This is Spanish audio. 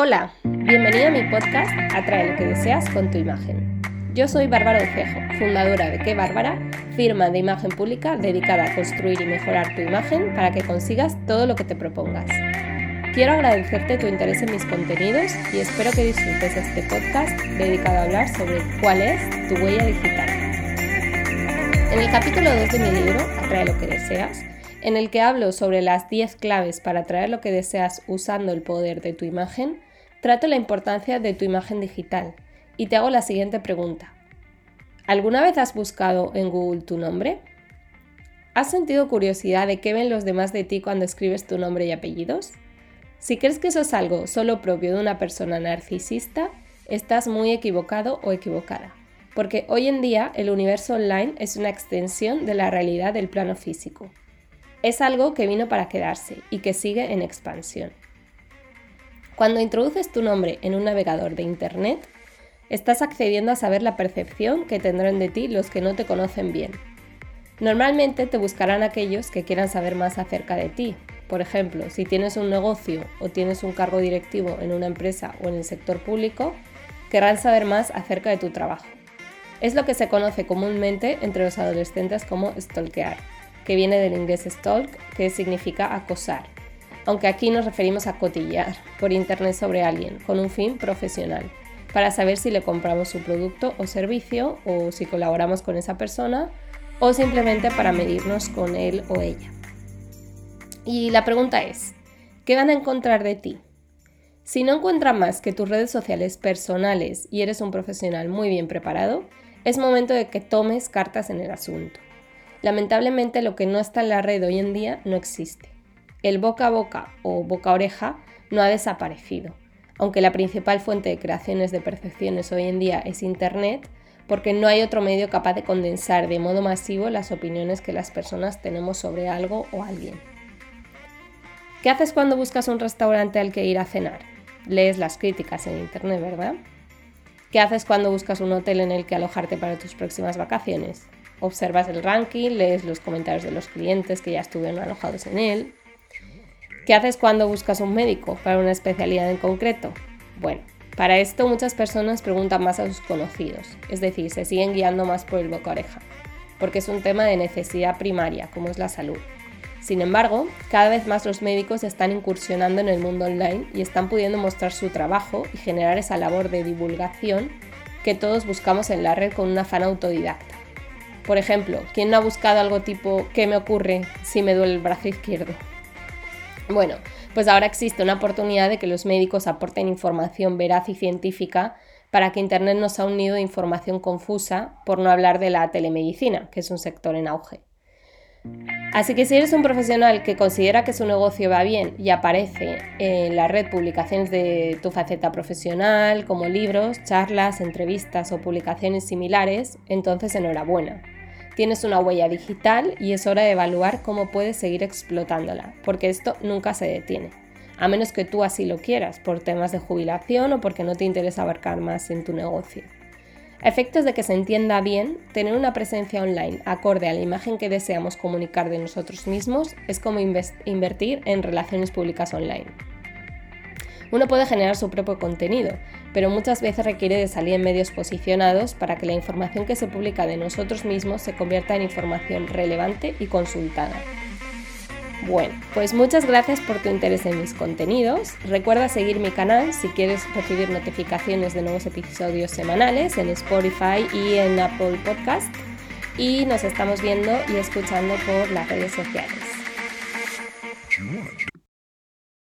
Hola, bienvenido a mi podcast Atrae lo que deseas con tu imagen. Yo soy Bárbara Ucejo, fundadora de Qué Bárbara, firma de imagen pública dedicada a construir y mejorar tu imagen para que consigas todo lo que te propongas. Quiero agradecerte tu interés en mis contenidos y espero que disfrutes este podcast dedicado a hablar sobre cuál es tu huella digital. En el capítulo 2 de mi libro, Atrae lo que deseas, en el que hablo sobre las 10 claves para atraer lo que deseas usando el poder de tu imagen, trato la importancia de tu imagen digital y te hago la siguiente pregunta. ¿Alguna vez has buscado en Google tu nombre? ¿Has sentido curiosidad de qué ven los demás de ti cuando escribes tu nombre y apellidos? Si crees que eso es algo solo propio de una persona narcisista, estás muy equivocado o equivocada, porque hoy en día el universo online es una extensión de la realidad del plano físico. Es algo que vino para quedarse y que sigue en expansión. Cuando introduces tu nombre en un navegador de Internet, estás accediendo a saber la percepción que tendrán de ti los que no te conocen bien. Normalmente te buscarán aquellos que quieran saber más acerca de ti. Por ejemplo, si tienes un negocio o tienes un cargo directivo en una empresa o en el sector público, querrán saber más acerca de tu trabajo. Es lo que se conoce comúnmente entre los adolescentes como stalkear, que viene del inglés stalk, que significa acosar aunque aquí nos referimos a cotillar por internet sobre alguien con un fin profesional, para saber si le compramos su producto o servicio o si colaboramos con esa persona o simplemente para medirnos con él o ella. Y la pregunta es, ¿qué van a encontrar de ti? Si no encuentran más que tus redes sociales personales y eres un profesional muy bien preparado, es momento de que tomes cartas en el asunto. Lamentablemente lo que no está en la red hoy en día no existe. El boca a boca o boca a oreja no ha desaparecido, aunque la principal fuente de creaciones de percepciones hoy en día es Internet, porque no hay otro medio capaz de condensar de modo masivo las opiniones que las personas tenemos sobre algo o alguien. ¿Qué haces cuando buscas un restaurante al que ir a cenar? Lees las críticas en Internet, ¿verdad? ¿Qué haces cuando buscas un hotel en el que alojarte para tus próximas vacaciones? Observas el ranking, lees los comentarios de los clientes que ya estuvieron alojados en él, ¿Qué haces cuando buscas un médico para una especialidad en concreto? Bueno, para esto muchas personas preguntan más a sus conocidos, es decir, se siguen guiando más por el boca oreja, porque es un tema de necesidad primaria, como es la salud. Sin embargo, cada vez más los médicos están incursionando en el mundo online y están pudiendo mostrar su trabajo y generar esa labor de divulgación que todos buscamos en la red con un afán autodidacta. Por ejemplo, ¿quién no ha buscado algo tipo ¿qué me ocurre si me duele el brazo izquierdo? Bueno, pues ahora existe una oportunidad de que los médicos aporten información veraz y científica para que Internet no sea un nido de información confusa, por no hablar de la telemedicina, que es un sector en auge. Así que si eres un profesional que considera que su negocio va bien y aparece en la red publicaciones de tu faceta profesional, como libros, charlas, entrevistas o publicaciones similares, entonces enhorabuena. Tienes una huella digital y es hora de evaluar cómo puedes seguir explotándola, porque esto nunca se detiene, a menos que tú así lo quieras, por temas de jubilación o porque no te interesa abarcar más en tu negocio. Efectos de que se entienda bien, tener una presencia online acorde a la imagen que deseamos comunicar de nosotros mismos es como invertir en relaciones públicas online. Uno puede generar su propio contenido, pero muchas veces requiere de salir en medios posicionados para que la información que se publica de nosotros mismos se convierta en información relevante y consultada. Bueno, pues muchas gracias por tu interés en mis contenidos. Recuerda seguir mi canal si quieres recibir notificaciones de nuevos episodios semanales en Spotify y en Apple Podcast. Y nos estamos viendo y escuchando por las redes sociales.